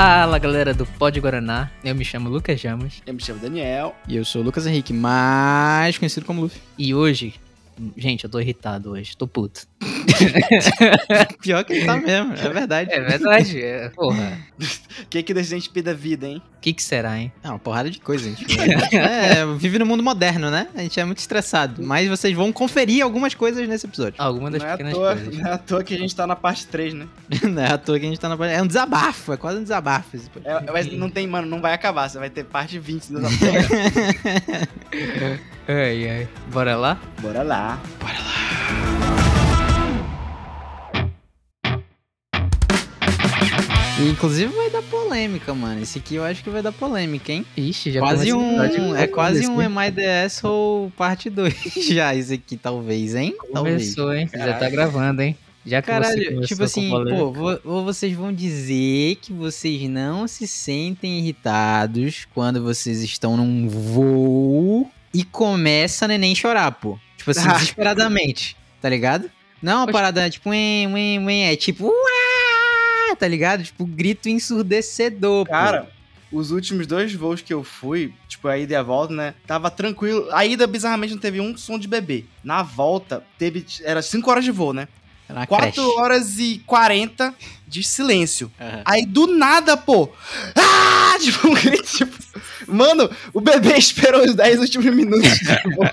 Fala galera do Pod Guaraná, eu me chamo Lucas Jamas Eu me chamo Daniel. E eu sou o Lucas Henrique, mais conhecido como Luffy. e hoje, gente, eu tô irritado hoje, tô puto. Pior que tá mesmo, é verdade. É verdade, é, porra. O que que deixa a gente pedir da vida, hein? O que que será, hein? É uma porrada de coisa, gente. É, vive no mundo moderno, né? A gente é muito estressado. Mas vocês vão conferir algumas coisas nesse episódio. Alguma das Não é, pequenas toa, coisas. não é à toa que a gente tá na parte 3, né? Não é à toa que a gente tá na. É um desabafo, é quase um desabafo esse. É, mas não tem, mano, não vai acabar. Você vai ter parte 20 dessa porra. Ai, ai. Bora lá? Bora lá. E, inclusive vai dar polêmica, mano. Esse aqui eu acho que vai dar polêmica, hein? Ixi, já quase um. É quase um. Am I the Asshole parte 2 já, isso aqui, talvez, hein? Talvez. Começou, hein? Já tá Caralho. gravando, hein? Já Caralho, tipo assim, pô, ou vocês vão dizer que vocês não se sentem irritados quando vocês estão num voo e começa a neném chorar, pô. Tipo assim, desesperadamente, tá ligado? Não é uma parada tipo, ué, ué, ué, é tipo, tá ligado? Tipo, grito ensurdecedor, pô. Cara, os últimos dois voos que eu fui, tipo, a ida e a volta, né? Tava tranquilo. A ida, bizarramente, não teve um som de bebê. Na volta, teve. Era 5 horas de voo, né? Era uma 4 creche. horas e 40 de silêncio. Aham. Aí do nada, pô. Ah! Tipo, um grito, tipo. Mano, o bebê esperou os 10 últimos minutos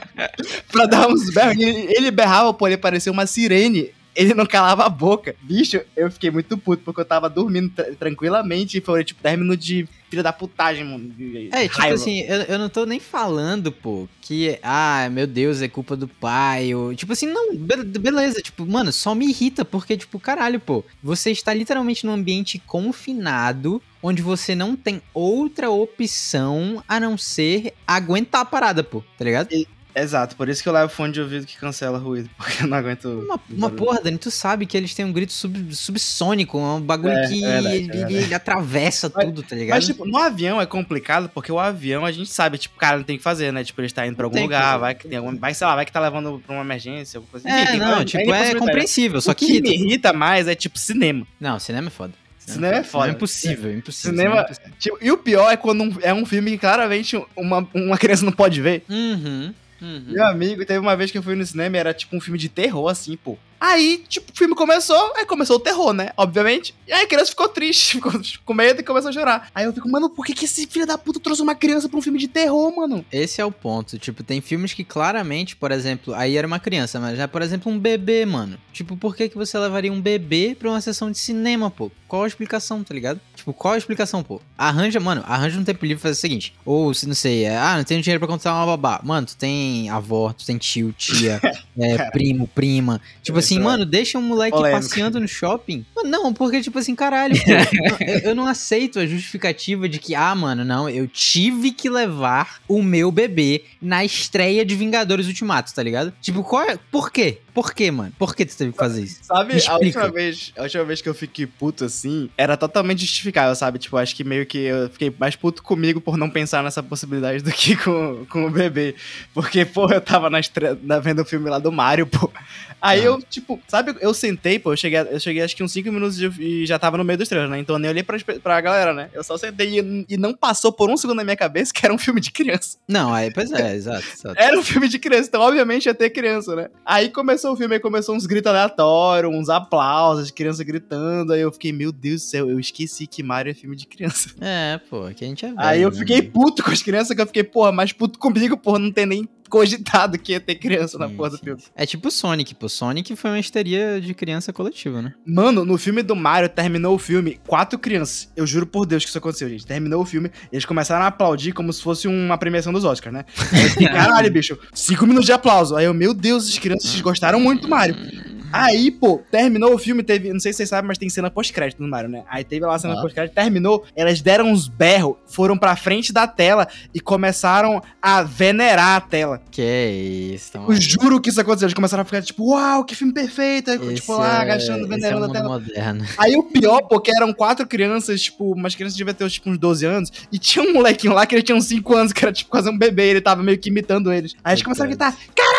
pra dar uns berros. Ele, ele berrava, pô, ele parecia uma sirene. Ele não calava a boca. Bicho, eu fiquei muito puto, porque eu tava dormindo tra- tranquilamente e foi, tipo, 10 minutos de filha da putagem, mano. É, tipo assim, eu, eu não tô nem falando, pô, que, ah, meu Deus, é culpa do pai, ou, tipo assim, não, be- beleza, tipo, mano, só me irrita, porque, tipo, caralho, pô, você está literalmente num ambiente confinado, onde você não tem outra opção a não ser aguentar a parada, pô, tá ligado? Exato, por isso que eu levo fone de ouvido que cancela ruído, porque eu não aguento. Uma, uma porra, Dani, tu sabe que eles têm um grito sub, subsônico, é um bagulho É, que é verdade, ele, é ele atravessa Mas- tudo, tá ligado? Mas, tipo, no avião é complicado, porque o avião a gente sabe, tipo, cara, não tem o que fazer, né? Tipo, ele está indo pra algum o que lugar, fazer. vai que tem algum. Vai, sei lá, vai que tá levando pra uma emergência, alguma coisa. é, Enfim, não, tem tipo, é compreensível, só o que que irrita. me irrita mais é, tipo, cinema. Não, cinema é foda. Cinema é foda. É impossível, impossível. Cinema- é impossível. Tipo, e o pior é quando um- é um filme que claramente uma, uma criança não pode ver. Uhum, uhum. Meu amigo, teve uma vez que eu fui no cinema era tipo um filme de terror, assim, pô. Aí, tipo, o filme começou, aí começou o terror, né? Obviamente. E aí a criança ficou triste, ficou com medo e começou a chorar. Aí eu fico, mano, por que, que esse filho da puta trouxe uma criança pra um filme de terror, mano? Esse é o ponto. Tipo, tem filmes que claramente, por exemplo, aí era uma criança, mas já, por exemplo, um bebê, mano. Tipo, por que, que você levaria um bebê pra uma sessão de cinema, pô? Qual a explicação, tá ligado? Tipo, qual a explicação, pô? Arranja, mano, arranja um tempo livre e faz o seguinte. Ou, se não sei, é, ah, não tenho dinheiro pra contratar uma babá. Mano, tu tem avó, tu tem tio, tia, é, primo, prima. Tipo assim, mano, deixa um moleque polêmico. passeando no shopping. Mano, não, porque, tipo assim, caralho, pô, eu, eu não aceito a justificativa de que, ah, mano, não, eu tive que levar o meu bebê na estreia de Vingadores Ultimato, tá ligado? Tipo, qual é, por quê? Por quê, mano? Por que tu teve que fazer isso? Sabe, a última, vez, a última vez que eu fiquei puto assim, era totalmente justificável, sabe? Tipo, acho que meio que eu fiquei mais puto comigo por não pensar nessa possibilidade do que com, com o bebê. Porque, pô, eu tava na estre... na, vendo o filme lá do Mario, pô. Aí Ah. eu, tipo, sabe, eu sentei, pô, eu cheguei, eu cheguei acho que uns 5 minutos de- e já tava no meio dos trailers, né? Então eu nem olhei pra, pra galera, né? Eu só sentei e, e não passou por um segundo na minha cabeça que era um filme de criança. Não, aí, pois é, exato, exato. Era um filme de criança, então obviamente ia ter criança, né? Aí começou o filme, aí começou uns gritos aleatórios, uns aplausos criança gritando. Aí eu fiquei, meu Deus do céu, eu esqueci que Mario é filme de criança. É, pô, que a gente é velho, aí eu né, fiquei puto com as crianças, que eu fiquei, porra, mais puto comigo por não ter nem cogitado que ia ter criança na Sim, porra do filme. É tipo Sonic, pô. Sonic foi uma histeria de criança coletiva, né? Mano, no filme do Mario, terminou o filme, quatro crianças. Eu juro por Deus que isso aconteceu, gente. Terminou o filme, eles começaram a aplaudir como se fosse uma premiação dos Oscars, né? Fiquei, caralho, bicho, cinco minutos de aplauso. Aí eu, meu Deus, as crianças gostaram muito do Mario. Aí, pô, terminou o filme, teve. Não sei se vocês sabem, mas tem cena pós-crédito no Mario, né? Aí teve lá a cena Ah. pós-crédito, terminou, elas deram uns berros, foram pra frente da tela e começaram a venerar a tela. Que isso, Eu juro que isso aconteceu. Eles começaram a ficar tipo, uau, que filme perfeito. Aí, tipo, lá, agachando, esse é venerando o a tela. moderno. Aí o pior, pô, que eram quatro crianças, tipo, umas crianças deviam ter tipo, uns 12 anos, e tinha um molequinho lá que ele tinha uns 5 anos, que era tipo quase um bebê, ele tava meio que imitando eles. Aí eles começaram a gritar, cara,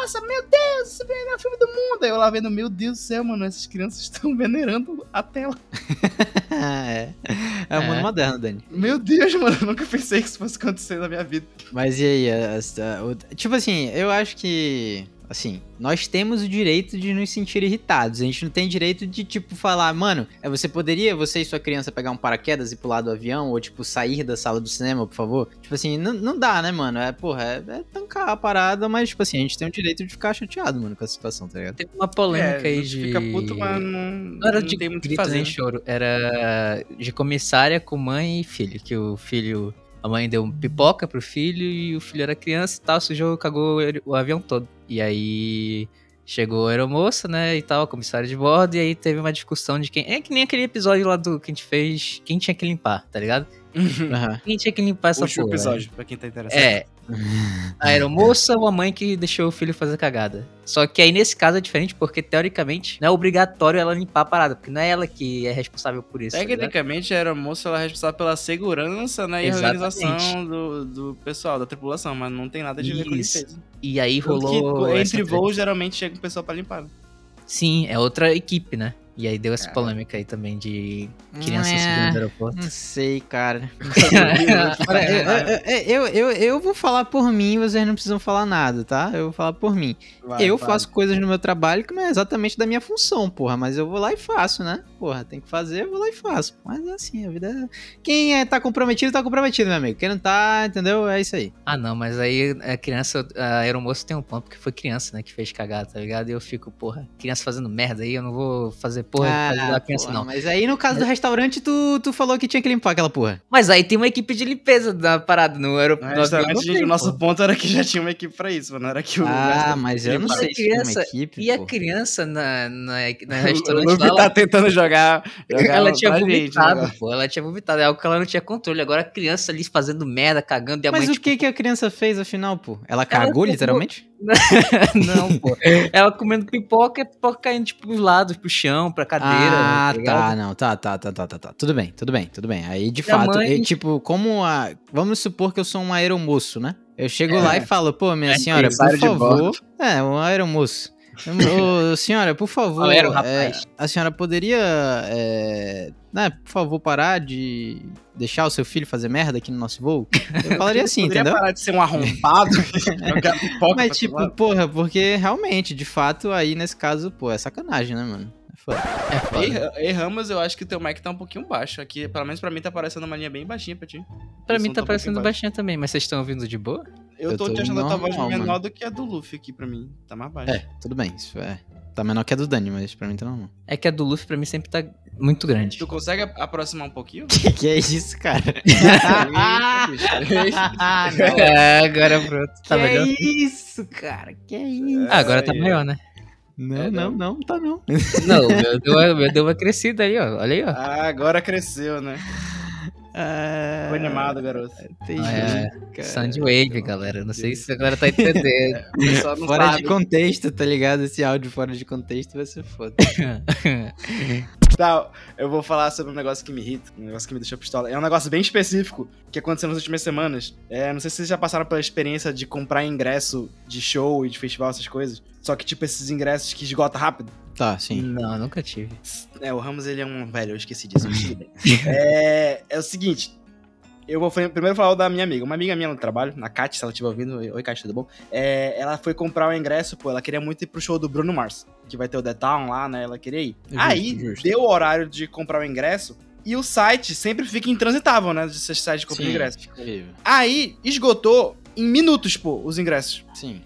nossa, meu Deus, esse é o melhor filme do mundo. Aí eu lá vendo, meu Deus do céu, mano, essas crianças estão venerando a tela. é. É o É. mundo moderno, Dani. Meu Deus, mano, eu nunca pensei que isso fosse acontecer na minha vida. Mas e aí? a- tipo assim, eu acho que. Assim, nós temos o direito de nos sentir irritados. A gente não tem direito de, tipo, falar, mano, é, você poderia, você e sua criança, pegar um paraquedas e pular do avião? Ou, tipo, sair da sala do cinema, por favor? Tipo assim, não, não dá, né, mano? É, porra, é, é tancar a parada, mas, tipo assim, a gente tem o direito de ficar chateado, mano, com a situação, tá ligado? Teve uma polêmica É, aí a gente de. Fica puto, mas não, Não era não de tem grito fazer. nem né? choro, era de comissária com mãe e filho, que o filho, a mãe deu um pipoca pro filho e o filho era criança e tal, sujou, cagou o avião todo. E aí chegou a aeromoça, né, e tal, a comissária de bordo, e aí teve uma discussão de quem, é que nem aquele episódio lá do que a gente fez, quem tinha que limpar, tá ligado? Aham. Quem tinha que limpar essa Último porra? episódio, pra quem tá interessado. É, a aeromoça ou a mãe que deixou o filho fazer cagada. Só que aí nesse caso é diferente porque teoricamente não é obrigatório ela limpar a parada, porque não é ela que é responsável por isso. tá? Tecnicamente, a aeromoça ela é responsável pela segurança né, e Exatamente. organização do, do pessoal, da tripulação, mas não tem nada de ver com Isso. limpeza. E aí rolou. que, essa entre voos, geralmente chega um pessoal pra limpar. né? Sim, é outra equipe, né? E aí deu essa Cara. polêmica aí também de crianças É. subindo no aeroporto. Não sei, cara. Eu, eu, eu, eu vou falar por mim, vocês não precisam falar nada, tá? Eu vou falar por mim. Vai, eu vai. faço coisas no meu trabalho que não é exatamente da minha função, porra. Mas eu vou lá e faço, né? Porra, tem que fazer, eu vou lá e faço. Mas é assim, a vida é... Quem é, tá comprometido, tá comprometido, meu amigo. Quem não tá, entendeu? É isso aí. Ah, não, mas aí a criança, a aeromoça tem um ponto, porque foi criança, né, que fez cagada, tá ligado? E eu fico, porra, criança fazendo merda aí, eu não vou fazer porra pra ajudar a criança, Ah, porra, não. Mas aí no caso do restaurante, tu, tu falou que tinha que limpar aquela porra. Mas aí tem uma equipe de limpeza da parada no No aeroporto. restaurante, gente, o nosso ponto era que já tinha uma equipe pra isso, mano. Não era que o. Ah, mas eu não Mas sei se tem uma criança- equipe, E a criança na, na, na O restaurante Luffy lá, ela- tá tentando jogar. jogar ela tinha gente, vomitado, né, pô. Ela tinha vomitado. É algo que ela não tinha controle. Agora a criança ali fazendo merda, cagando, e a Mas mãe, o tipo, que que a criança fez afinal, pô? Ela cagou, literalmente? não, pô. Ela comendo pipoca e a pipoca caindo, tipo, pros lados, pro chão, pra cadeira. Ah, ligado? tá, não, tá, tá, tá, tá, tá, tá. Tudo bem, tudo bem, tudo bem. Aí, de fato, mãe- eu, tipo, como a. Vamos supor que eu sou um aeromoço, né? Eu chego É. lá e falo, pô, minha É, senhora, por favor. É, um aeromoço. Ô, senhora, por favor, Qual era o é, rapaz? a senhora poderia, é, né, por favor, parar de deixar o seu filho fazer merda aqui no nosso voo? Eu falaria assim, Poderia entendeu? parar de ser um arrombado Mas, tipo, porra, porque realmente, de fato, aí nesse caso, pô, é sacanagem, né, mano? É foda. É foda. Erra- Erramos, eu acho que o teu mic tá um pouquinho baixo. Aqui, pelo menos pra mim, tá parecendo uma linha bem baixinha pra ti. Pra O mim tá um parecendo baixinha também, mas vocês estão ouvindo de boa? Eu Eu tô, tô te achando a tua voz menor mano. do que a do Luffy aqui pra mim. Tá mais baixo. É, tudo bem, isso é. Tá menor que a do Dani, mas pra mim tá normal. É que a do Luffy pra mim sempre tá muito grande. Tu consegue aproximar um pouquinho? Que que é isso, cara? Ah, não. É, agora pronto. Tá que melhor? é isso, cara? Que é isso? Ah, agora tá maior, né? Não, É, não, não. não, tá não. Não, o meu deu, uma- meu deu uma crescida aí, ó. Olha aí, ó. Ah, agora cresceu, né? Ah, Foi animado, garoto. Entendi, É, cara. Soundwave, galera. Não sei se a galera tá entendendo. Não Fora sabe. de contexto, tá ligado? Esse áudio fora de contexto vai ser foda. Tá, eu vou falar sobre um negócio que me irrita, um negócio que me deixou pistola. É um negócio bem específico que aconteceu nas últimas semanas. É, não sei se vocês já passaram pela experiência de comprar ingresso de show e de festival, essas coisas. Só que, tipo, esses ingressos que esgota rápido. Tá, sim. Não, nunca tive. É, o Ramos, ele é um velho, eu esqueci disso. É, é o seguinte. Eu vou primeiro falar da minha amiga. Uma amiga minha no trabalho, a Kat, se ela estiver ouvindo. Oi, Kat, tudo bom? É, ela foi comprar o ingresso, pô, ela queria muito ir pro show do Bruno Mars, que vai ter o The Town lá, né? Ela queria ir. Justo, Aí, justo. deu o horário de comprar o ingresso e o site sempre fica intransitável, né? Desses sites de compra de ingresso. Horrível. Aí, esgotou em minutos, pô, os ingressos. Sim.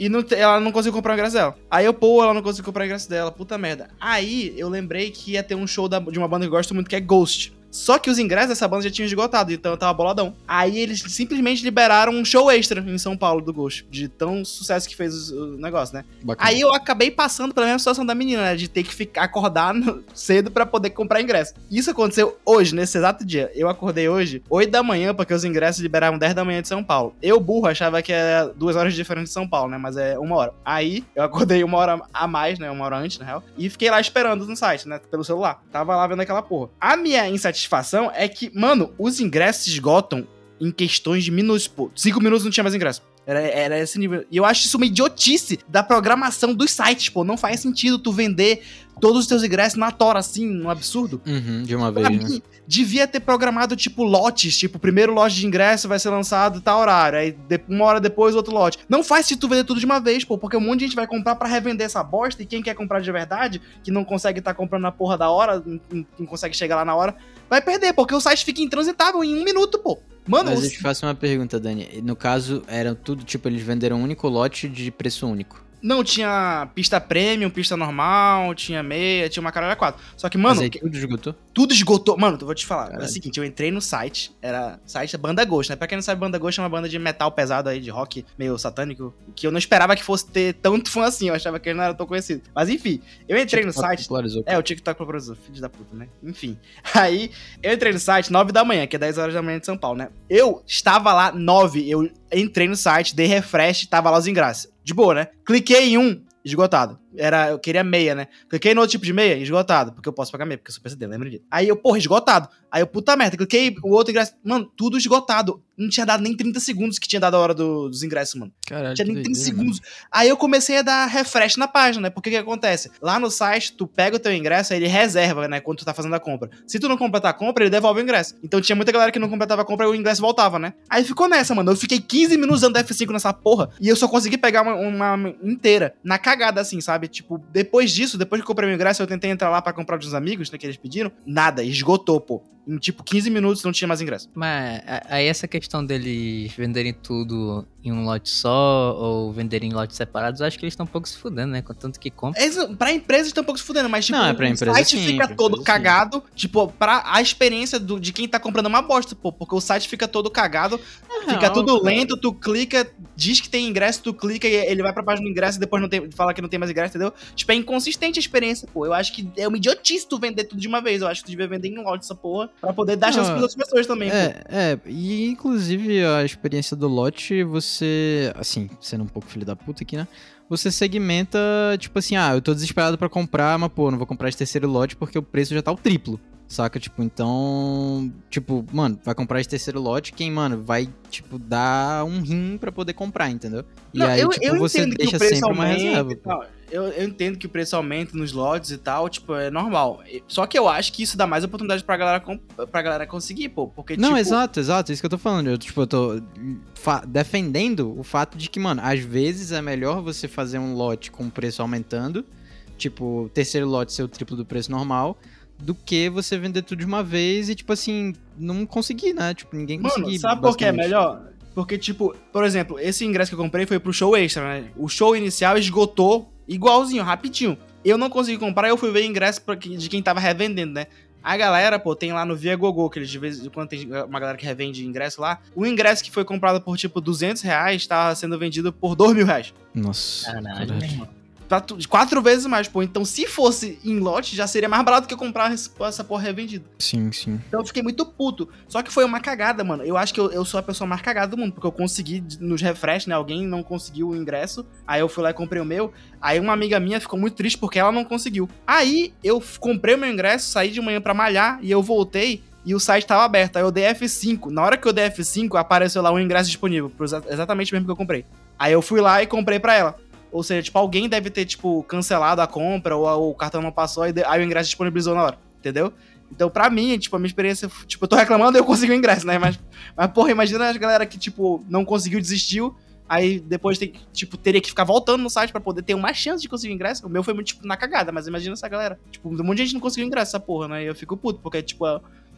E não ela não conseguiu comprar o ingresso dela. Aí eu, pô, ela não conseguiu comprar o ingresso dela. Puta merda. Aí eu lembrei que ia ter um show da- de uma banda que eu gosto muito, que é Ghost. Só que os ingressos dessa banda já tinham esgotado, então eu tava boladão. Aí eles simplesmente liberaram um show extra em São Paulo do Ghost, de tão sucesso que fez o, negócio, né? Bacana. Aí eu acabei passando pela mesma situação da menina, né? De ter que ficar acordar cedo pra poder comprar ingresso. Isso aconteceu hoje, nesse exato dia. Eu acordei hoje, 8 da manhã, porque os ingressos liberaram 10 da manhã de São Paulo. Eu, burro, achava que era duas horas de diferença de São Paulo, né? Mas é uma hora. Aí eu acordei uma hora a mais, né? Uma hora antes, na real. E fiquei lá esperando no site, né? Pelo celular. Tava lá vendo aquela porra. A minha insatisfação é que, mano, os ingressos esgotam em questões de minutos, pô. Cinco minutos não tinha mais ingresso. Era, era esse nível. E eu acho isso uma idiotice da programação dos sites, pô. Não faz sentido tu vender todos os teus ingressos na tora, assim, um absurdo. Uhum, de uma vez, Pra né? mim, devia ter programado, tipo, lotes. Tipo, primeiro lote de ingresso vai ser lançado tal horário. Aí, uma hora depois, outro lote. Não faz sentido tu vender tudo de uma vez, pô. Porque um monte de gente vai comprar pra revender essa bosta. E quem quer comprar de verdade, que não consegue estar comprando na porra da hora, não- não consegue chegar lá na hora, vai perder. Porque o site fica intransitável em um minuto, pô. Mano, Mas eu te faço uma pergunta, Dani. No caso, era tudo, tipo, eles venderam um único lote de preço único. Não tinha pista premium, pista normal, tinha meia, tinha uma caralho quatro. Só que, mano, Mas aí tudo esgotou? tudo esgotou. Mano, eu vou te falar. É o Caralho. seguinte, eu entrei no site, era site da Banda Ghost, né? Pra quem não sabe, Banda Ghost é uma banda de metal pesado aí, de rock meio satânico, que eu não esperava que fosse ter tanto fã assim, eu achava que ele não era tão conhecido. Mas enfim, eu entrei no site. popularizou. É, o TikTok popularizou, filho da puta, né? Enfim. Aí, eu entrei no site 9 da manhã, que é 10 horas da manhã de São Paulo, né? Eu estava lá 9, eu entrei no site, dei refresh, tava lá os ingressos. De boa, né? Cliquei em um, esgotado. Era, eu queria meia, né? Cliquei no outro tipo de meia, esgotado, porque eu posso pagar meia, porque eu sou PCD, lembra disso. Aí eu, porra, esgotado. Aí eu, puta merda, cliquei o outro ingresso, mano, tudo esgotado. Não tinha dado nem 30 segundos que tinha dado a hora do- dos ingressos, mano. Caralho, Não tinha nem 30 doideira, segundos. Aí eu comecei a dar refresh na página, né? Porque o que acontece? Lá no site, tu pega o teu ingresso, aí ele reserva, né? Quando tu tá fazendo a compra. Se tu não completar a compra, ele devolve o ingresso. Então tinha muita galera que não completava a compra e o ingresso voltava, né? Aí ficou nessa, mano. Eu fiquei 15 minutos dando F5 nessa porra e eu só consegui pegar uma, uma inteira. Na cagada, assim, sabe? Tipo, depois disso, depois que eu comprei ingresso, eu tentei entrar lá pra comprar dos amigos, né? Que eles pediram. Nada, esgotou, pô. Em tipo 15 minutos não tinha mais ingresso. Mas aí essa questão deles venderem tudo em um lote só ou venderem em lotes separados, acho que eles estão um pouco se fudendo, né? Contanto que compra. Pra empresa estão um pouco se fudendo, mas tipo, Não, é pra o empresa site sim, fica pra todo empresa sim. cagado, tipo, pra a experiência do- de quem tá comprando é uma bosta, pô, porque o site fica todo cagado, fica real, tudo cara. lento, tu clica, diz que tem ingresso, tu clica e ele vai pra página do ingresso e depois não tem, fala que não tem mais ingresso, entendeu? Tipo, é inconsistente a experiência, pô. Eu acho que é uma idiotice tu vender tudo de uma vez, eu acho que tu devia vender em lote essa porra, pra poder dar chance pras outras pessoas também, pô. É, é, e inclusive a experiência do lote, você, assim, sendo um pouco filho da puta aqui, né? Você segmenta, tipo assim, ah, eu tô desesperado pra comprar, mas pô, não vou comprar esse terceiro lote porque o preço já tá o triplo. Saca? Tipo, então. Tipo, mano, vai comprar esse terceiro lote, quem, mano, vai, tipo, dar um rim pra poder comprar, entendeu? E Não, aí, eu, tipo, eu você deixa sempre uma reserva. Eu, eu entendo que o preço aumenta nos lotes e tal, tipo, é normal. Só que eu acho que isso dá mais oportunidade pra galera, pra galera conseguir, pô. Porque, Não, tipo, exato, exato, isso que eu tô falando. Eu, tipo, eu tô defendendo o fato de que, mano, às vezes é melhor você fazer um lote com o preço aumentando, tipo, o terceiro lote ser o triplo do preço normal, do que você vender tudo de uma vez e, tipo assim, não conseguir, né? Tipo, ninguém Mano, conseguir. sabe por que é melhor? Porque, tipo, por exemplo, esse ingresso que eu comprei foi pro show extra, né? O show inicial esgotou igualzinho, rapidinho. Eu não consegui comprar, eu fui ver ingresso de quem tava revendendo, né? A galera, pô, tem lá no Via Gogô, que eles de vez em quando tem uma galera que revende ingresso lá. O ingresso que foi comprado por, tipo, 200 reais tava sendo vendido por 2 mil reais. Nossa. Caralho, quatro vezes mais, pô. Então, se fosse em lote, já seria mais barato que eu comprar essa porra revendida. Sim, sim. Então eu fiquei muito puto. Só que foi uma cagada, mano. Eu acho que eu, eu sou a pessoa mais cagada do mundo, porque eu consegui nos refresh, né? Alguém não conseguiu o ingresso. Aí eu fui lá e comprei o meu. Aí uma amiga minha ficou muito triste porque ela não conseguiu. Aí eu comprei o meu ingresso, saí de manhã pra malhar e eu voltei. E o site tava aberto. Aí eu dei F5. Na hora que eu dei F5, apareceu lá um ingresso disponível. exatamente o mesmo que eu comprei. Aí eu fui lá e comprei pra ela. Ou seja, tipo, alguém deve ter, tipo, cancelado a compra ou, ou o cartão não passou de- aí o ingresso disponibilizou na hora. Entendeu? Então, pra mim, tipo, a minha experiência, tipo, eu tô reclamando e eu consegui o ingresso, né? Mas, mas, porra, imagina as galera que, tipo, não conseguiu, desistiu, aí depois tem, tipo, teria que ficar voltando no site pra poder ter uma chance de conseguir ingresso. O meu foi muito, tipo, na cagada, mas imagina essa galera. Tipo, um monte de gente não conseguiu ingresso, essa porra, né? E eu fico puto, porque, tipo,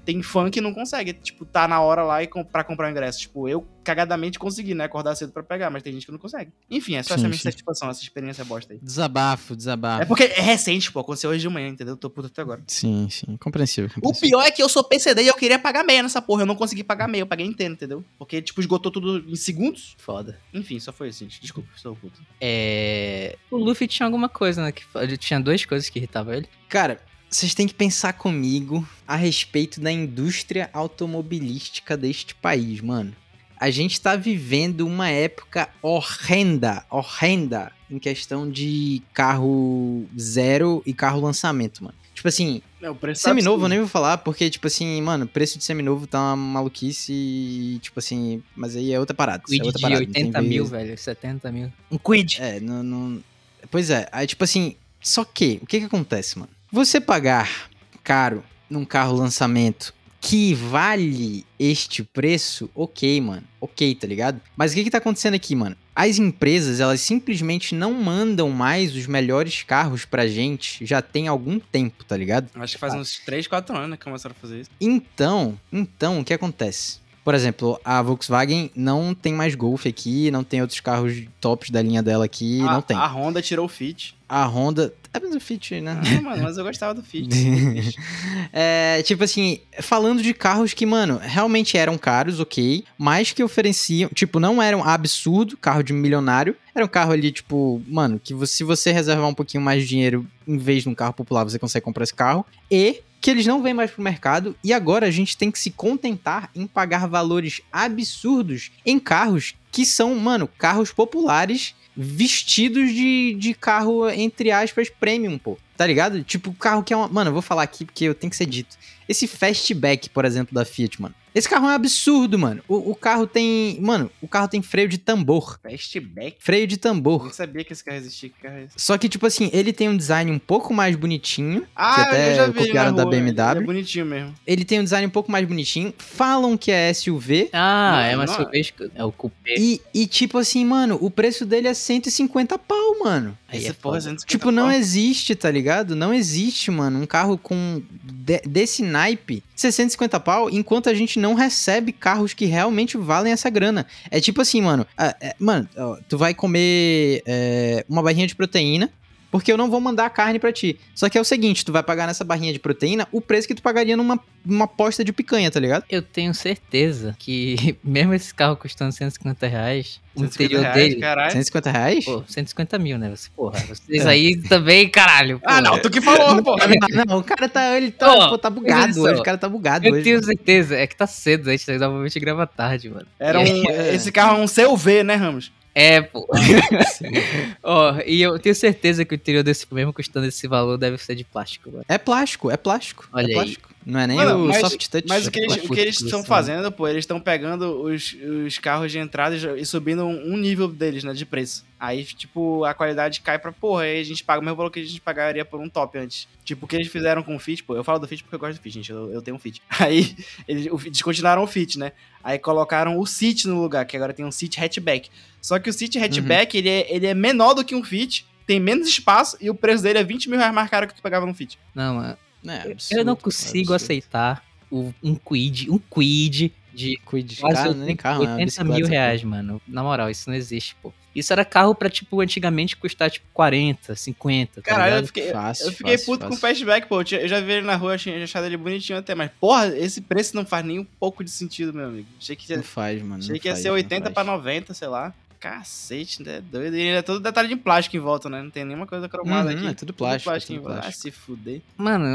tem fã que não consegue, tipo, tá na hora lá e com, pra comprar o ingresso. Tipo, eu cagadamente consegui, né? Acordar cedo pra pegar, mas tem gente que não consegue. Enfim, é só Sim, essa minha sim. satisfação, essa experiência bosta aí. Desabafo, desabafo. É porque é recente, pô, aconteceu hoje de manhã, entendeu? Tô puto até agora. Sim, sim. Compreensível. O compreensível. pior é que eu sou PCD e eu queria pagar meia nessa porra. Eu não consegui pagar meia, eu paguei inteiro, entendeu? Porque, tipo, esgotou tudo em segundos. Foda. Enfim, só foi isso, gente. Desculpa, sou puto. É... O Luffy tinha alguma coisa, né? Que... Ele tinha duas coisas que irritavam ele. Cara, vocês têm que pensar comigo a respeito da indústria automobilística deste país, mano. A gente tá vivendo uma época horrenda, horrenda em questão de carro zero e carro lançamento, mano. Tipo assim, É, o preço tá seminovo eu nem vou falar, porque, tipo assim, mano, preço de seminovo tá uma maluquice e, tipo assim, mas aí é outra parada. é Quid outra de parada, não tem 80 mil, vez- velho. 70 mil. Um quid. É, não, não. Pois é, aí tipo assim, só que, o que que acontece, mano? Você pagar caro num carro lançamento que vale este preço, ok, mano. Ok, tá ligado? Mas o que que tá acontecendo aqui, mano? As empresas, elas simplesmente não mandam mais os melhores carros pra gente já tem algum tempo, tá ligado? Acho que faz uns 3, 4 anos que começaram a fazer isso. Então, então, o que acontece? Por exemplo, a Volkswagen não tem mais Golf aqui, não tem outros carros tops da linha dela aqui, a, não tem. A Honda tirou o Fit. A Honda. É mas o Fit, né? Ah, mano, mas eu gostava do Fit. é, tipo assim, falando de carros que, mano, realmente eram caros, ok, mas que ofereciam, tipo, não eram absurdo, carro de milionário. Era um carro ali, tipo, mano, que se você reservar um pouquinho mais de dinheiro em vez de um carro popular, você consegue comprar esse carro. E que eles não vêm mais pro mercado e agora a gente tem que se contentar em pagar valores absurdos em carros que são, mano, carros populares vestidos de, de carro, entre aspas, premium, pô. Tá ligado? Tipo, carro que é uma. Mano, eu vou falar aqui porque eu tenho que ser dito. Esse fastback, por exemplo, da Fiat, mano. Esse carro é um absurdo, mano. O, o carro tem. Mano, o carro tem freio de tambor. Fastback? Freio de Eu tambor. nem sabia que esse carro existia. Que carro é esse? Só que, tipo assim, ele tem um design um pouco mais bonitinho. Ah, até eu já vi ele copiaram da BMW. Ele é bonitinho mesmo. Ele tem um design um pouco mais bonitinho. Falam que é SUV. Ah, Não, é uma não é. Silvestre. É o cupê. E, e, tipo assim, mano, o preço dele é 150 pau, mano. Aí é foda. 150 Tipo, não existe, tá ligado? Não existe, mano, um carro com de- desse naipe, 650 pau, enquanto a gente não recebe carros que realmente valem essa grana. É tipo assim, mano, é, mano, ó, tu vai comer é, uma barrinha de proteína, porque eu não vou mandar a carne pra ti. Só que é o seguinte, tu vai pagar nessa barrinha de proteína o preço que tu pagaria numa uma posta de picanha, tá ligado? Eu tenho certeza que, mesmo esse carro custando 150 reais, o 150 interior reais, dele. Caralho. 150 reais? Pô, 150 mil, né? Você, porra, vocês aí também, caralho. Ah, pô. não, tu que falou, pô. Não, não, o cara tá, ele tá, Ó, pô, tá bugado hoje, o cara tá bugado Eu hoje. tenho certeza. É que tá cedo, a gente normalmente grava tarde, mano. Era um, esse carro é um CUV, né, Ramos? É, pô. Ó, e eu tenho certeza que o interior desse, mesmo custando esse valor, deve ser de plástico, mano. É plástico, é plástico. Olha é aí. Não é nem Mano, o mas- soft touch. Mas é o que eles, o que eles estão fazendo, pô, eles estão pegando os, os carros de entrada e subindo um nível deles, né, de preço. Aí, tipo, a qualidade cai pra porra, aí a gente paga o mesmo valor que a gente pagaria por um top antes. Tipo, o que eles fizeram com o Fit, pô, eu falo do Fit porque eu gosto do Fit, gente, eu, eu tenho um Fit. Aí, eles o, descontinuaram o Fit, né? Aí colocaram o City no lugar, que agora tem um City hatchback. Só que o City hatchback, ele, é, ele é menor do que um Fit, tem menos espaço e o preço dele é 20 mil reais mais caro que tu pagava no Fit. Não, mano. É, eu absurdo, não é consigo absurdo. aceitar o- um quid, um quid de Cuide de carro, nem carro, é uma 80 bicicleta, mil reais, mano. Na moral, isso não existe, pô. Isso era carro pra, tipo, antigamente custar, tipo, 40, 50, tá Caralho, eu fiquei, Fácil, eu fiquei fácil, puto com o fácil. fastback, pô. Eu, eu já vi ele na rua, achei achado ele bonitinho até, mas, porra, esse preço não faz nem um pouco de sentido, meu amigo. Achei que ia, Não faz, mano. achei não que ia faz, ser não 80 faz. pra 90, sei lá. Cacete, né? Doido. E ainda é todo detalhe de plástico em volta, né? Não tem nenhuma coisa cromada Uhum, aqui. é tudo plástico, é em tudo volta. Ah, plástico. se fuder. Mano,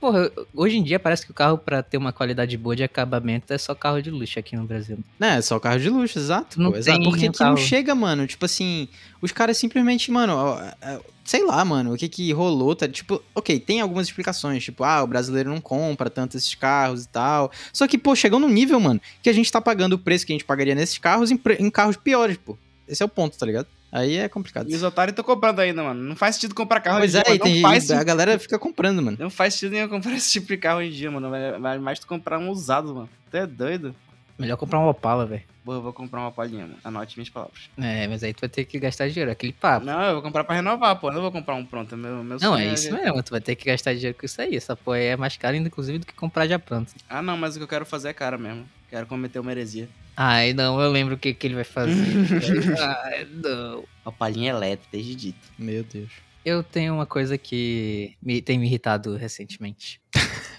porra, hoje em dia parece que o carro, pra ter uma qualidade boa de acabamento, é só carro de luxo aqui no Brasil. Não, é só carro de luxo, exato. Não pô, exato. Porque aqui não carro. chega, mano. Tipo assim, os caras simplesmente, mano, ó, é, sei lá, mano, o que que rolou, tá? Tipo, ok, tem algumas explicações, tipo, ah, o brasileiro não compra tanto esses carros e tal. Só que, pô, chegou num nível, mano, que a gente tá pagando o preço que a gente pagaria nesses carros em, em carros piores, pô. Esse é o ponto, tá ligado? Aí é complicado. E os otários estão comprando ainda, mano. Não faz sentido comprar carro Pois hoje é, em dia. Não faz, a sentido- galera fica comprando, mano. não faz sentido nenhum comprar esse tipo de carro hoje em dia, mano. Vale mais tu comprar um usado, mano. Tu é doido? Melhor comprar um Opala, velho. Eu vou comprar uma palhinha, mano. Anote minhas palavras. É, mas aí tu vai ter que gastar dinheiro, aquele papo. Não, eu vou comprar pra renovar, pô. Eu não vou comprar um pronto. Meu, meu Não, sonho é isso mesmo, tu vai ter que gastar dinheiro com isso aí. Essa porra aí é mais cara, inclusive, do que comprar já pronto. Ah, não, mas o que eu quero fazer é cara mesmo. Quero cometer uma heresia. Ai, não, eu lembro o que, que ele vai fazer. Ai, não. Uma palhinha elétrica, desde dito. Meu Deus. Eu tenho uma coisa que me, tem me irritado recentemente.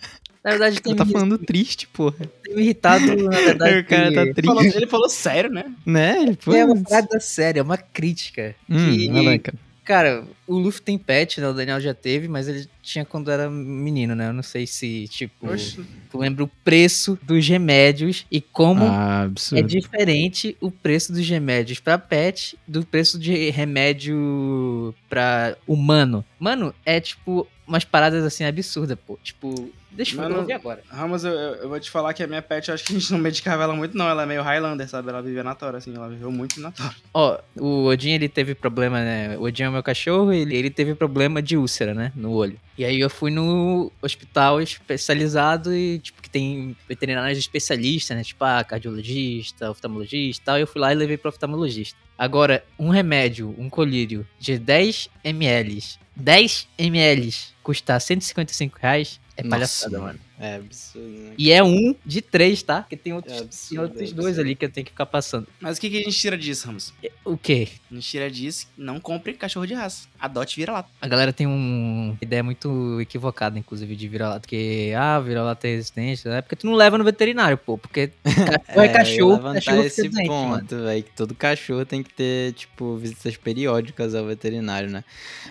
Na verdade, tem, Ele tá me, falando triste, porra. tem me irritado, na verdade. o cara tá Ele falou, triste. ele falou sério, né? Né? Ele foi. É uma parada séria, é uma crítica. Hum, que, cara. cara, o Luffy tem pet, né? O Daniel já teve, mas ele tinha quando era menino, né? Eu não sei se, tipo, Oxe. tu lembra o preço dos remédios e como Ah, é diferente o preço dos remédios pra pet do preço de remédio pra humano. Mano, é tipo umas paradas assim absurdas, pô. Tipo, deixa eu Mano, ouvir agora. Ramos, eu, eu eu vou te falar que a minha pet, eu acho que a gente não medicava ela muito, não. Ela é meio Highlander, sabe? Ela vivia na tora, assim. Ela viveu muito na tora. Ó, o Odin, ele teve problema, né? O Odin é o meu cachorro, ele, teve problema de úlcera, né? No olho. E aí eu fui no hospital especializado e, tipo, que tem veterinários especialistas, né? Tipo, ah, cardiologista, oftalmologista e tal. E eu fui lá e levei pro oftalmologista. Agora, um remédio, um colírio de 10 ml, 10 ml, custar 155 reais, é palhaçada, mano. É absurdo, né? E é um de três, tá? Porque tem outros, É tem absurdo, outros é dois absurdo. ali que eu tenho que ficar passando. Mas o que, que a gente tira disso, Ramos? O quê? A gente tira disso, não compre cachorro de raça. Adote vira-lata. A galera tem uma ideia muito equivocada, inclusive, de vira-lata. Que, ah, vira-lata é resistente. É porque tu não leva no veterinário, pô. Porque cachorro é, eu ia cachorro, levantar cachorro esse doente, ponto, velho, que todo cachorro tem que ter, tipo, visitas periódicas ao veterinário, né?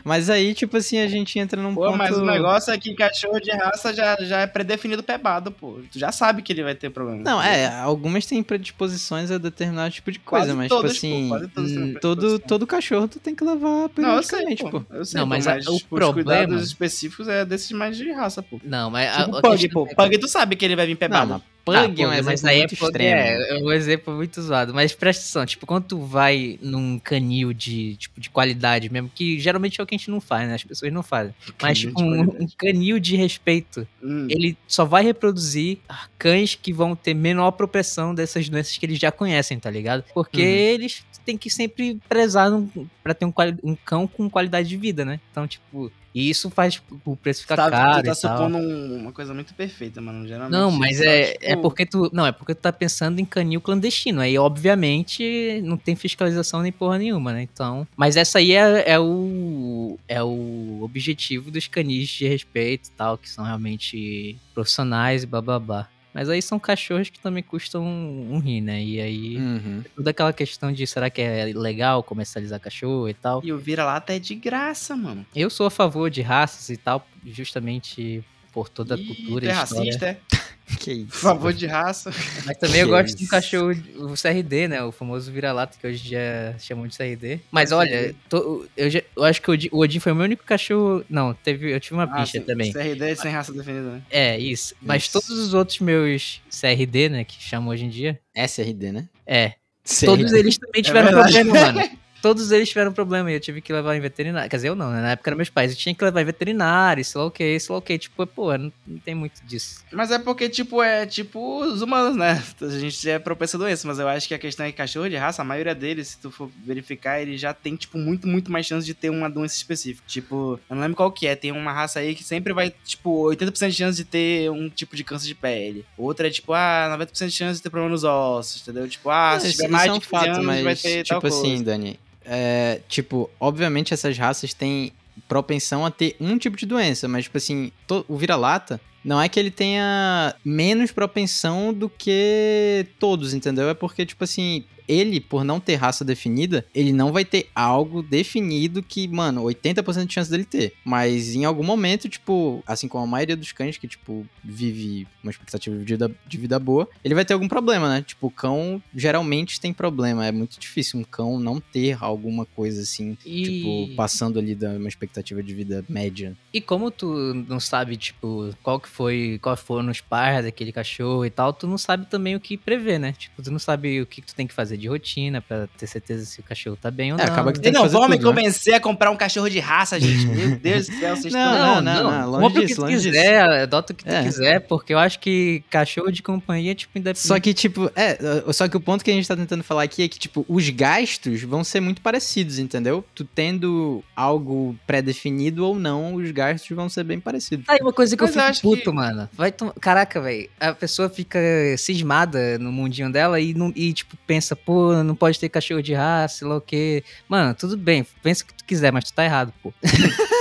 Mas aí, tipo assim, a gente entra num Pô, ponto... mas o negócio é que cachorro de raça já, já é predefinido pebado, pô. Tu já sabe que ele vai ter problema. Não, é, algumas têm predisposições a determinado tipo de coisa, Quase mas, todas, tipo pô, assim, têm hum, todo, todo cachorro tu tem que levar Não, eu sei, periodicamente, pô. pô. Eu sei, Não, pô, mas mas, a- o tipo, problema- os cuidados específicos é desses mais de raça, pô. Não, mas... Tipo a Pug, pô. é- Pug tu sabe que ele vai vir Não, mas Tá, Pug é um exemplo aí muito é extremo. É, é um exemplo muito zoado. Mas presta atenção, tipo, quando tu vai num canil de, tipo, de qualidade mesmo, que geralmente é o que a gente não faz, né? As pessoas não fazem. Mas, tipo, um, um canil de respeito, Hum. ele só vai reproduzir cães que vão ter menor propensão dessas doenças que eles já conhecem, tá ligado? Porque Uhum. eles têm que sempre prezar num, pra ter um, um cão com qualidade de vida, né? Então, tipo, e isso faz o preço ficar Tá- caro tu tá e tal. supondo um- uma coisa muito perfeita, mano. Geralmente. Não, mas é, tipo, é porque tu. Não, é porque tu tá pensando em canil clandestino. Aí, obviamente, não tem fiscalização nem porra nenhuma, né? Então. Mas essa aí é, é o. É o objetivo dos canis de respeito e tal, que são realmente profissionais e bababá. Mas aí são cachorros que também custam um, um rim, né? E aí. Uhum. Toda aquela questão de será que é legal comercializar cachorro e tal. E o vira-lata é de graça, mano. Eu sou a favor de raças e tal, justamente por toda a cultura tu e é história. racista, é? Que isso. Por favor de raça. Mas também eu Que gosto do isso. cachorro, o CRD, né? O famoso vira-lata, que hoje em dia chamam de CRD. Mas olha, tô- eu, já- eu acho que o Odin, o Odin foi o meu único cachorro. Não, teve, eu tive uma Ah, sim, também. CRD é sem raça definida, né? É, isso. Mas Isso. todos os outros meus CRD, né? Que chamam hoje em dia. SRD, né? É. CRD. Todos eles também tiveram verdade. problema, mano. Todos eles tiveram problema e eu tive que levar em veterinário. Quer dizer, eu não, né? Na época eram meus pais. Eu tinha que levar em veterinário, sei lá o que, sei lá o que. Tipo, pô, não, não tem muito disso. Mas é porque, tipo, é tipo os humanos, né? A gente é propenso a doença, mas eu acho que a questão é que cachorro de raça, a maioria deles, se tu for verificar, ele já tem, tipo, muito, muito mais chance de ter uma doença específica. Tipo, eu não lembro qual que é, tem uma raça aí que sempre vai, tipo, 80% de chance de ter um tipo de câncer de pele. Outra é, tipo, ah, 90% de chance de ter problema nos ossos, entendeu? Tipo, ah, se tiver mais é um de 15 fato, anos, mas, vai ter tipo tal coisa. assim, Dani, é, tipo, obviamente essas raças têm propensão a ter um tipo de doença, mas, tipo assim, o vira-lata não é que ele tenha menos propensão do que todos, entendeu? É porque, tipo assim, ele, por não ter raça definida, ele não vai ter algo definido que, mano, 80% de chance dele ter. Mas em algum momento, tipo, assim como a maioria dos cães que, tipo, vive uma expectativa de vida, de vida boa, ele vai ter algum problema, né? Tipo, o cão geralmente tem problema. É muito difícil um cão não ter alguma coisa assim, E... tipo, passando ali da uma expectativa de vida média. E como tu não sabe, tipo, qual que foi, qual foram os pais daquele cachorro e tal, tu não sabe também o que prever, né? Tipo, tu não sabe o que, que tu tem que fazer de rotina pra ter certeza se o cachorro tá bem ou É, não. acaba que tem que não fazer vão me né? convencer a comprar um cachorro de raça, gente. Meu Deus do céu, vocês Não, estão... não, não, longe que disso, tu longe quiser, adota o que tu É. quiser, porque eu acho que cachorro de companhia, tipo, independente. Só que, tipo, é, só que o ponto que a gente tá tentando falar aqui é que, tipo, os gastos vão ser muito parecidos, entendeu? Tu tendo algo pré-definido ou não, os gastos vão ser bem parecidos. Aí uma coisa que Mas eu fico que- puto, mano. Vai tom... Caraca, velho. A pessoa fica cismada no mundinho dela e, não, e, tipo, pensa, pô, pô, não pode ter cachorro de raça, sei lá o quê. Mano, tudo bem, pensa o que tu quiser, mas tu tá errado, pô.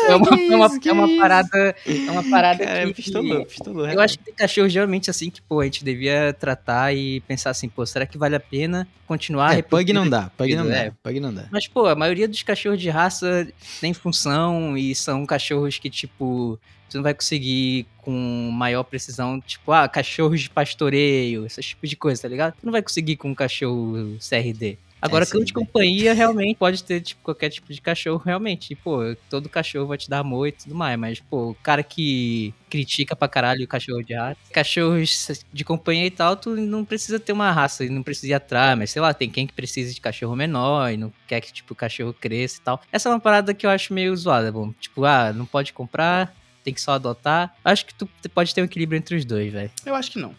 é, uma, é, uma, é uma parada. É uma parada Cara, que. pistolou, pistolou. Eu acho que tem cachorros geralmente assim que, pô, a gente devia tratar e pensar assim, pô, será que vale a pena continuar É, pug não dá, pug não É. dá, pug não dá. mas, pô, a maioria dos cachorros de raça tem função e são cachorros que, tipo, tu não vai conseguir com maior precisão, tipo, ah, cachorros de pastoreio, esse tipo de coisa, tá ligado? Tu não vai conseguir com um cachorro CRD. Agora, É, cão de companhia realmente pode ter, tipo, qualquer tipo de cachorro, realmente. E, pô, todo cachorro vai te dar amor e tudo mais. Mas, pô, o cara que critica pra caralho o cachorro de raça, cachorros de companhia e tal, tu não precisa ter uma raça não precisa ir atrás. Mas, sei lá, tem quem que precisa de cachorro menor e não quer que, tipo, o cachorro cresça e tal. Essa é uma parada que eu acho meio zoada, bom. Tipo, ah, não pode comprar, tem que só adotar. Acho que tu pode ter um equilíbrio entre os dois, velho. Eu acho que não.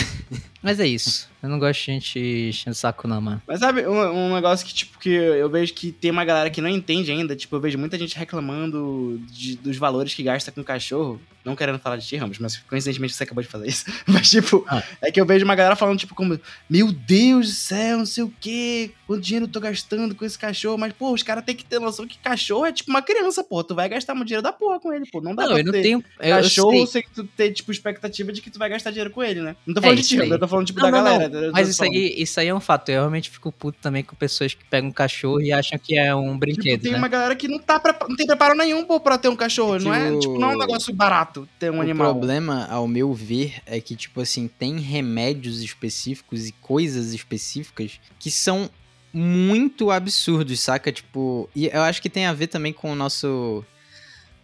Mas é isso. Eu não gosto de gente enchendo o saco, não, mano. Mas sabe, um, um negócio que, tipo, que eu vejo que tem uma galera que não entende ainda, tipo, eu vejo muita gente reclamando de- dos valores que gasta com cachorro. Não querendo falar de ti, Ramos, mas coincidentemente você acabou de fazer isso. Mas, tipo, Ah. é que eu vejo uma galera falando, tipo, como, meu Deus do céu, não sei o quê, quanto dinheiro eu tô gastando com esse cachorro. Mas, pô, os caras têm que ter noção que cachorro é tipo uma criança, pô. Tu vai gastar muito dinheiro da porra com ele, pô. Não dá Não, pra eu não ter tenho. Eu, eu cachorro sei. sem tu ter, tipo, expectativa de que tu vai gastar dinheiro com ele, né? Não tô É, falando de isso ti, eu tô falando, tipo, Não, da não, não. galera. tô Mas isso falando. aí, isso aí é um fato. Eu realmente fico puto também com pessoas que pegam um cachorro e acham que é um Tipo, brinquedo, tem né? uma galera que não, tá prepa- não tem preparo nenhum pô, pra ter um cachorro. É não é, o- tipo, não é um negócio barato ter um o animal. problema, ao meu ver, é que, tipo assim, tem remédios específicos e coisas específicas que são muito absurdos, saca? Tipo, e eu acho que tem a ver também com o nosso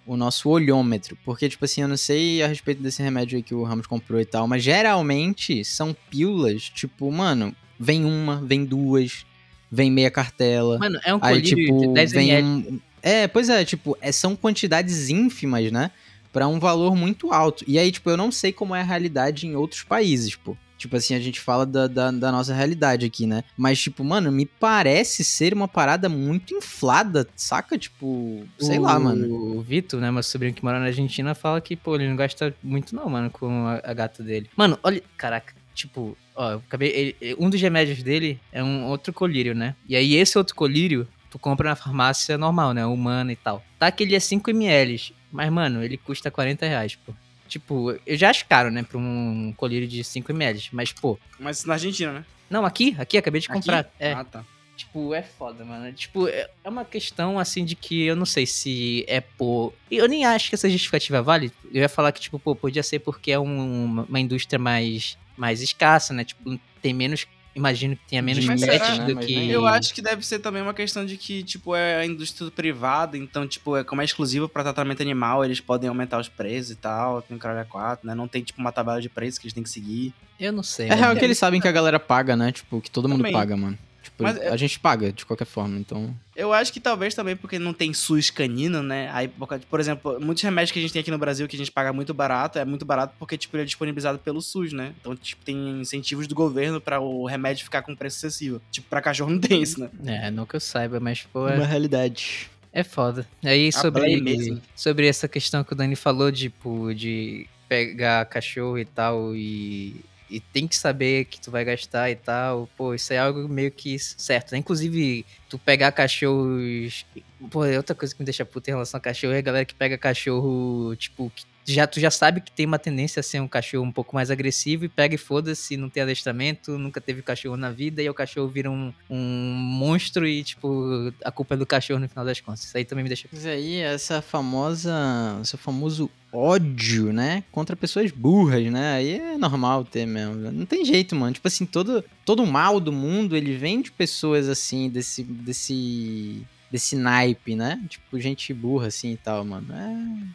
o nosso olhômetro, porque tipo assim, eu não sei a respeito desse remédio aí que o Ramos comprou e tal, mas geralmente são pílulas, tipo, mano, vem uma, vem duas, vem meia cartela. Mano, é um Aí, tipo, de 10 vem ml. É, pois é, tipo, é- são quantidades ínfimas, né? Pra um valor muito alto. E aí, tipo, eu não sei como é a realidade em outros países, pô. Tipo assim, a gente fala da, da, da nossa realidade aqui, né? Mas, tipo, mano, me parece ser uma parada muito inflada, saca? Tipo, sei lá, mano. O Vitor, né, meu sobrinho que mora na Argentina, fala que, pô, ele não gasta muito não, mano, com a, a gata dele. Mano, olha, caraca, tipo, ó, acabei, ele- um dos remédios dele é um outro colírio, né? E aí esse outro colírio, tu compra na farmácia normal, né, humana e tal. Tá que ele é 5ml, mas, mano, ele custa 40 reais, pô. Tipo, eu já acho caro, né, pra um colírio de 5ml, mas, pô... Mas na Argentina, né? Não, aqui, aqui, acabei de Aqui? comprar. É. Ah, tá. Tipo, é foda, mano. Tipo, é é uma questão, assim, de que eu não sei se é por... Eu nem acho que essa justificativa vale. Eu ia falar que, tipo, pô, podia ser porque é um- uma indústria mais, mais escassa, né? Tipo, tem menos... Imagino que tenha menos será, do né? Que... Eu acho que deve ser também uma questão de que, tipo, é a indústria privada, então, tipo, é como é exclusivo pra tratamento animal, eles podem aumentar os preços e tal, tem caralho a quatro, né? Não tem, tipo, uma tabela de preços que eles têm que seguir. Eu não sei, É real que eles sabem que a galera paga, né? Tipo, que todo mundo Também. paga, mano. Tipo, Mas é- a gente paga de qualquer forma, então. Eu acho que talvez também porque não tem SUS canino, né? Aí, por exemplo, muitos remédios que a gente tem aqui no Brasil que a gente paga muito barato, é muito barato porque, tipo, ele é disponibilizado pelo SUS, né? Então, tipo, tem incentivos do governo pra o remédio ficar com preço acessível. Tipo, pra cachorro não tem isso, né? É, não que eu saiba, mas, pô, é, realidade. é foda. Aí, A sobre, sobre essa questão que o Dani falou, tipo, de pegar cachorro e tal e... E tem que saber que tu vai gastar e tal. Pô, isso é algo meio que certo, né? Inclusive, tu pegar cachorros. Pô, é outra coisa que me deixa puta em relação a cachorro é a galera que pega cachorro, tipo, que já, tu já sabe que tem uma tendência a ser um cachorro um pouco mais agressivo e pega e foda-se, não tem adestramento, nunca teve cachorro na vida e o cachorro vira um, um monstro e, tipo, a culpa é do cachorro no final das contas. Isso aí também me deixa Mas aí, essa famosa. Esse famoso ódio, né? Contra pessoas burras, né? Aí é normal ter mesmo. Não tem jeito, mano. Tipo assim, todo, todo o mal do mundo, ele vem de pessoas assim, desse. desse. desse naipe, né? Tipo, gente burra assim e tal, mano.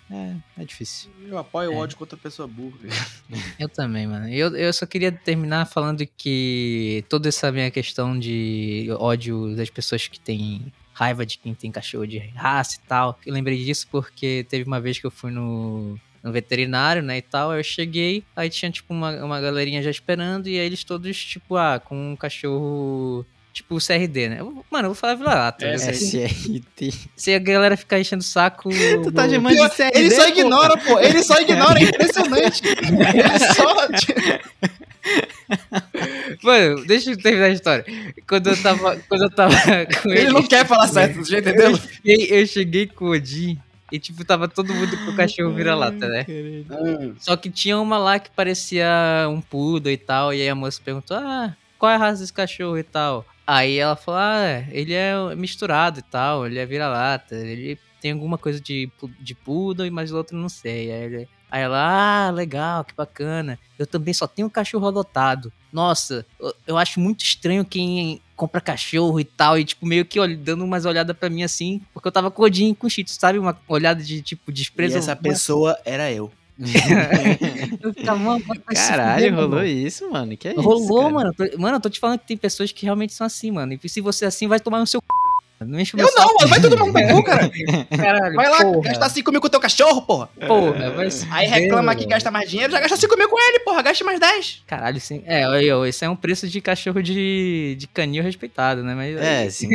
É. É, é difícil. Eu apoio o É. ódio contra pessoa burra. Eu também, mano. Eu, eu só queria terminar falando que toda essa minha questão de ódio das pessoas que têm raiva de quem tem cachorro de raça e tal. Eu lembrei disso porque teve uma vez que eu fui no, no veterinário, né, e tal. aí Eu cheguei, aí tinha, tipo, uma, uma galerinha já esperando e aí eles todos, tipo, ah, com um cachorro... Tipo o CRD, né? Eu- Mano, eu vou falar vira-lata. É, né? SRT. Se a galera ficar enchendo o saco... Tu tá chamando de CRD? Ele só pô? ignora, pô. Ele só ignora, é impressionante. Ele só. Mano, deixa eu terminar a história. Quando eu tava, quando eu tava com ele, Ele não quer falar certo, você já entendeu? eu cheguei, eu cheguei com o Odin e, tipo, tava todo mundo com o cachorro vira-lata, né? Hum. Só que tinha uma lá que parecia um poodle e tal, e aí a moça perguntou, ah, qual é a raça desse cachorro e tal? Aí ela falou, ah, ele é misturado e tal, ele é vira-lata, ele tem alguma coisa de, de poodle, mas o outro não sei. Aí, ele- aí ela, ah, legal, que bacana. Eu também só tenho cachorro adotado. Nossa, eu, eu acho muito estranho quem compra cachorro e tal, e tipo, meio que olha, dando umas olhadas pra mim assim, porque eu tava codinho com shih sabe? Uma olhada de, tipo, E desprezo. essa pessoa era eu. Eu ficava, mano, Caralho, fuder, rolou mano. isso, mano. Que é isso? Rolou, cara? mano. Mano, eu tô te falando que tem pessoas que realmente são assim, mano. E se você é assim, vai tomar no seu c... Não enche o meu Eu não, saco, mano, vai todo mundo pro cu, cara. caralho. Vai lá, porra, gastar 5 mil com o teu cachorro, porra. Porra, vai se Aí reclama que gasta mais dinheiro, já gasta 5 mil com ele, porra, gaste mais 10. Caralho, sim. É, esse é um preço de cachorro de, de canil respeitado, né? Mas, É, 5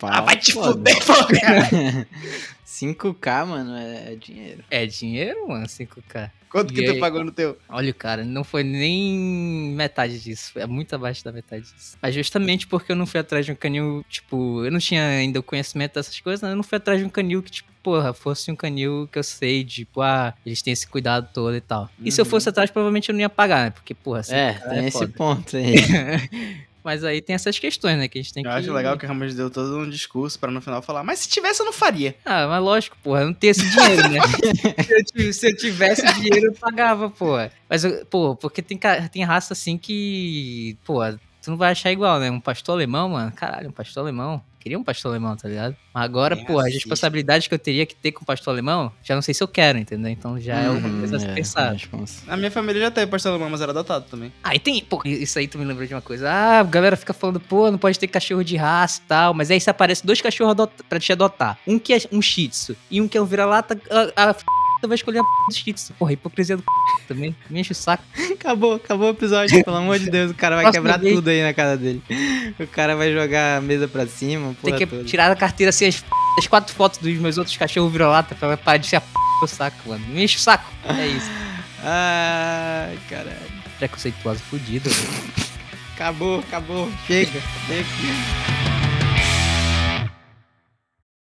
Ah, vai te foda. fuder, porra. cara. 5k, mano, é, é dinheiro. É dinheiro, mano, 5k. Quanto que E tu aí? pagou no teu? Olha, cara, não foi nem metade disso. É muito abaixo da metade disso. Mas justamente porque eu não fui atrás de um canil, tipo, eu não tinha ainda o conhecimento dessas coisas, né? Eu não fui atrás de um canil que, tipo, porra, fosse um canil que eu sei, tipo, ah, eles têm esse cuidado todo e tal. E se eu Uhum. fosse atrás, provavelmente eu não ia pagar, né? Porque, porra, assim, é, tem esse foda. ponto aí. Mas aí tem essas questões, né? Que a gente tem Eu que. acho legal que o Ramos deu todo um discurso pra no final falar, mas se tivesse eu não faria. Ah, mas lógico, porra, eu não tenho esse dinheiro, né? se, eu, tiv- se eu tivesse dinheiro, eu pagava, porra. Mas, eu- pô, porque tem, tem raça assim que, pô, tu não vai achar igual, né? Um pastor alemão, mano, caralho, um pastor alemão. Queria um pastor alemão, tá ligado? Mas agora, Bem pô, a racista. responsabilidade que eu teria que ter com o pastor alemão, já não sei se eu quero, entendeu? Então já é uma Uhum, coisa a se é, pensar. responsa. A minha família já teve pastor alemão, mas era adotado também. Ah, e tem. Pô, isso aí tu me lembrou de uma coisa. Ah, a galera fica falando, pô, não pode ter cachorro de raça e tal. Mas aí se aparece dois cachorros adota- pra te adotar. Um que é um shih tzu e um que é um vira-lata, a, a f... vai escolher a p do shih tzu. Porra, hipocrisia do c... também. Me enche o saco. Acabou, acabou o episódio, pelo amor de Deus. O cara vai quebrar vez. tudo aí na casa dele. O cara vai jogar a mesa pra cima, Tem que toda. tirar da carteira assim as, as quatro fotos dos meus outros cachorros vira-lata pra parar de ser a p do saco, mano. Me enche o saco. É isso. Ai, caralho. Preconceituoso fudido. velho. Acabou, acabou. Chega, chega.